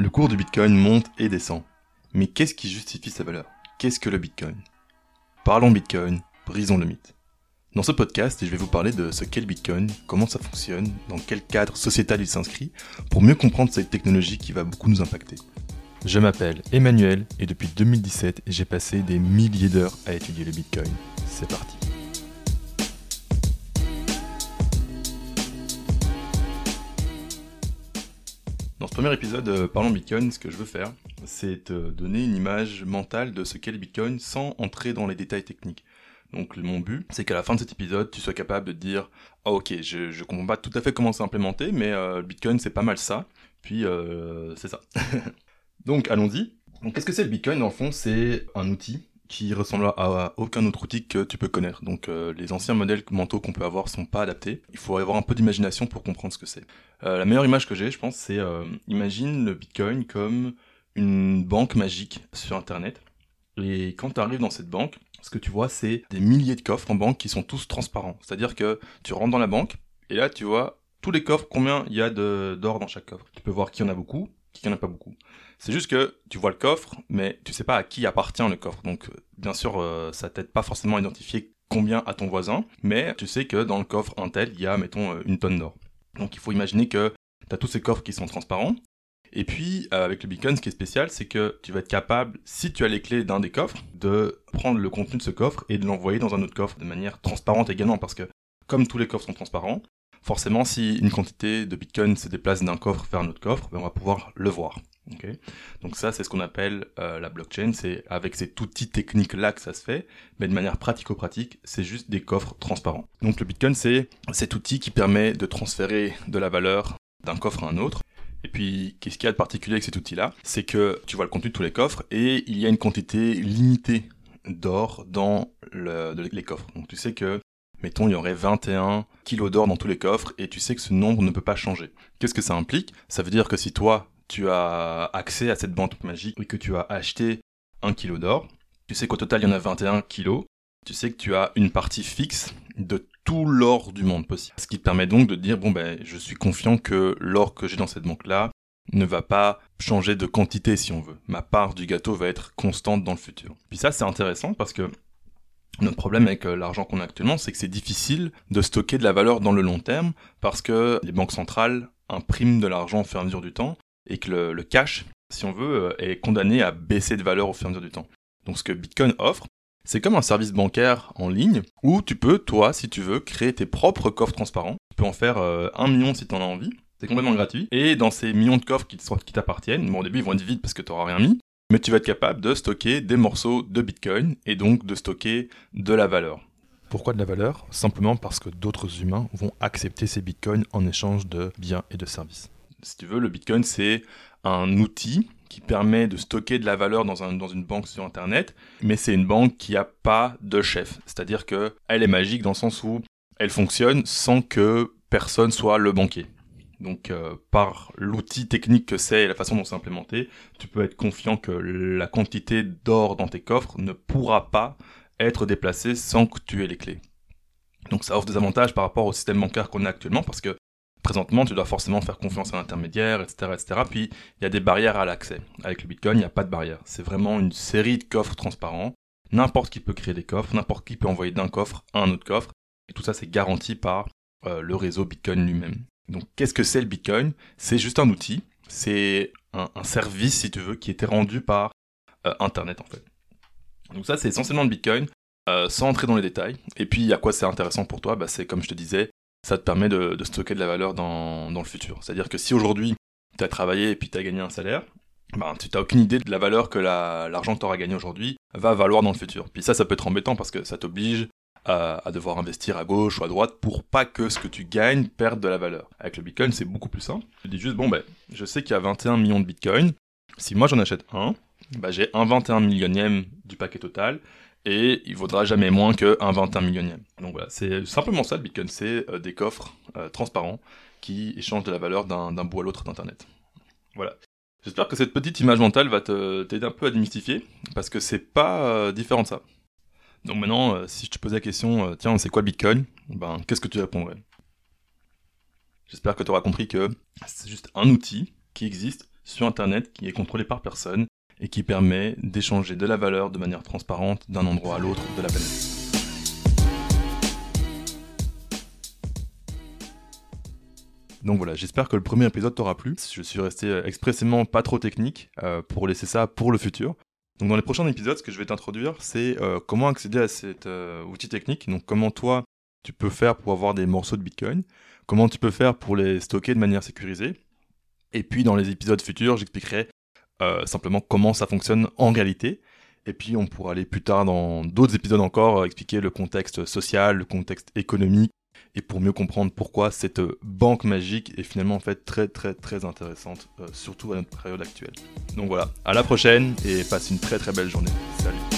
Le cours du Bitcoin monte et descend. Mais qu'est-ce qui justifie sa valeur? Qu'est-ce que le Bitcoin? Parlons Bitcoin, brisons le mythe. Dans ce podcast, je vais vous parler de ce qu'est le Bitcoin, comment ça fonctionne, dans quel cadre sociétal il s'inscrit, pour mieux comprendre cette technologie qui va beaucoup nous impacter. Je m'appelle Emmanuel et depuis 2017, j'ai passé des milliers d'heures à étudier le Bitcoin. C'est parti. Dans ce premier épisode, euh, Parlons Bitcoin, ce que je veux faire, c'est te donner une image mentale de ce qu'est le Bitcoin sans entrer dans les détails techniques. Donc mon but, c'est qu'à la fin de cet épisode, tu sois capable de dire ah ok, je, je comprends pas tout à fait comment c'est implémenté, mais euh, Bitcoin c'est pas mal ça. Puis euh, c'est ça. Donc allons-y. Donc qu'est-ce que c'est le Bitcoin le fond, c'est un outil qui ressemble à aucun autre outil que tu peux connaître. Donc euh, les anciens modèles mentaux qu'on peut avoir sont pas adaptés. Il faut avoir un peu d'imagination pour comprendre ce que c'est. Euh, la meilleure image que j'ai, je pense, c'est euh, imagine le Bitcoin comme une banque magique sur Internet. Et quand tu arrives dans cette banque, ce que tu vois, c'est des milliers de coffres en banque qui sont tous transparents. C'est-à-dire que tu rentres dans la banque et là, tu vois tous les coffres, combien il y a d'or dans chaque coffre. Tu peux voir qui en a beaucoup, qui en a pas beaucoup. C'est juste que tu vois le coffre, mais tu sais pas à qui appartient le coffre. Donc, bien sûr, euh, ça t'aide pas forcément à identifier combien à ton voisin, mais tu sais que dans le coffre un tel, il y a, mettons, euh, une tonne d'or. Donc, il faut imaginer que tu as tous ces coffres qui sont transparents. Et puis, euh, avec le Beacon, ce qui est spécial, c'est que tu vas être capable, si tu as les clés d'un des coffres, de prendre le contenu de ce coffre et de l'envoyer dans un autre coffre de manière transparente également, parce que comme tous les coffres sont transparents, forcément, si une quantité de Bitcoin se déplace d'un coffre vers un autre coffre, ben, on va pouvoir le voir. Donc ça, c'est ce qu'on appelle euh, la blockchain. C'est avec cet outil technique-là que ça se fait, mais de manière pratico-pratique, c'est juste des coffres transparents. Donc le Bitcoin, c'est cet outil qui permet de transférer de la valeur d'un coffre à un autre. Et puis, qu'est-ce qu'il y a de particulier avec cet outil-là? C'est que tu vois le contenu de tous les coffres et il y a une quantité limitée d'or dans les coffres. Donc tu sais que Mettons, il y aurait 21 kilos d'or dans tous les coffres et tu sais que ce nombre ne peut pas changer. Qu'est-ce que ça implique? Ça veut dire que si toi, tu as accès à cette banque magique et que tu as acheté un kilo d'or, tu sais qu'au total il y en a 21 kilos, tu sais que tu as une partie fixe de tout l'or du monde possible. Ce qui te permet donc de dire, bon ben, je suis confiant que l'or que j'ai dans cette banque-là ne va pas changer de quantité si on veut. Ma part du gâteau va être constante dans le futur. Puis ça, c'est intéressant parce que notre problème avec euh, l'argent qu'on a actuellement, c'est que c'est difficile de stocker de la valeur dans le long terme parce que les banques centrales impriment de l'argent au fur et à mesure du temps et que le, cash, si on veut, euh, est condamné à baisser de valeur au fur et à mesure du temps. Donc ce que Bitcoin offre, c'est comme un service bancaire en ligne où tu peux, toi, si tu veux, créer tes propres coffres transparents. Tu peux en faire euh, un million si tu en as envie. C'est complètement gratuit. Et dans ces millions de coffres qui t'appartiennent, bon au début ils vont être vides parce que tu n'auras rien mis, mais tu vas être capable de stocker des morceaux de Bitcoin et donc de stocker de la valeur. Pourquoi de la valeur? Simplement parce que d'autres humains vont accepter ces bitcoins en échange de biens et de services si tu veux, le Bitcoin, c'est un outil qui permet de stocker de la valeur dans, un, dans une banque sur Internet, mais c'est une banque qui n'a pas de chef. C'est-à-dire qu'elle est magique dans le sens où elle fonctionne sans que personne soit le banquier. Donc euh, par l'outil technique que c'est et la façon dont c'est implémenté, tu peux être confiant que la quantité d'or dans tes coffres ne pourra pas être déplacée sans que tu aies les clés. Donc ça offre des avantages par rapport au système bancaire qu'on a actuellement parce que présentement, tu dois forcément faire confiance à l'intermédiaire, etc., etc. Puis, il y a des barrières à l'accès. Avec le Bitcoin, il n'y a pas de barrière. C'est vraiment une série de coffres transparents. N'importe qui peut créer des coffres, n'importe qui peut envoyer d'un coffre à un autre coffre. Et tout ça, c'est garanti par euh, le réseau Bitcoin lui-même. Donc, qu'est-ce que c'est le Bitcoin? C'est juste un outil. C'est un, service, si tu veux, qui était rendu par euh, Internet, en fait. Donc ça, c'est essentiellement le Bitcoin, euh, sans entrer dans les détails. Et puis, à quoi c'est intéressant pour toi? Bah, C'est, comme je te disais, ça te permet de, stocker de la valeur dans, le futur. C'est-à-dire que si aujourd'hui, tu as travaillé et puis tu as gagné un salaire, ben, tu n'as aucune idée de la valeur que l'argent que tu auras gagné aujourd'hui va valoir dans le futur. Puis ça, ça peut être embêtant parce que ça t'oblige à, devoir investir à gauche ou à droite pour pas que ce que tu gagnes perde de la valeur. Avec le Bitcoin, c'est beaucoup plus simple. Tu dis juste, bon, ben, je sais qu'il y a 21 millions de Bitcoin. Si moi j'en achète un, ben, j'ai un 21 millionième du paquet total et il vaudra jamais moins qu'un 21 millionième. Donc voilà, c'est simplement ça le Bitcoin, c'est euh, des coffres euh, transparents qui échangent de la valeur d'un bout à l'autre d'Internet. Voilà. J'espère que cette petite image mentale va t'aider un peu à démystifier, parce que c'est pas euh, différent de ça. Donc maintenant, si je te pose la question, tiens, c'est quoi le Bitcoin? Ben, qu'est-ce que tu répondrais? J'espère que tu auras compris que c'est juste un outil qui existe sur Internet qui est contrôlé par personne et qui permet d'échanger de la valeur de manière transparente d'un endroit à l'autre de la planète. Donc voilà, j'espère que le premier épisode t'aura plu. Je suis resté expressément pas trop technique euh, pour laisser ça pour le futur. Donc dans les prochains épisodes, ce que je vais t'introduire, c'est euh, comment accéder à cet euh, outil technique. Donc comment toi, tu peux faire pour avoir des morceaux de Bitcoin, comment tu peux faire pour les stocker de manière sécurisée. Et puis dans les épisodes futurs, j'expliquerai euh, simplement comment ça fonctionne en réalité. Et puis on pourra aller plus tard dans d'autres épisodes encore expliquer le contexte social, le contexte économique, et pour mieux comprendre pourquoi cette banque magique est finalement en fait très très très intéressante, surtout à notre période actuelle. Donc voilà, à la prochaine et passe une très très belle journée. Salut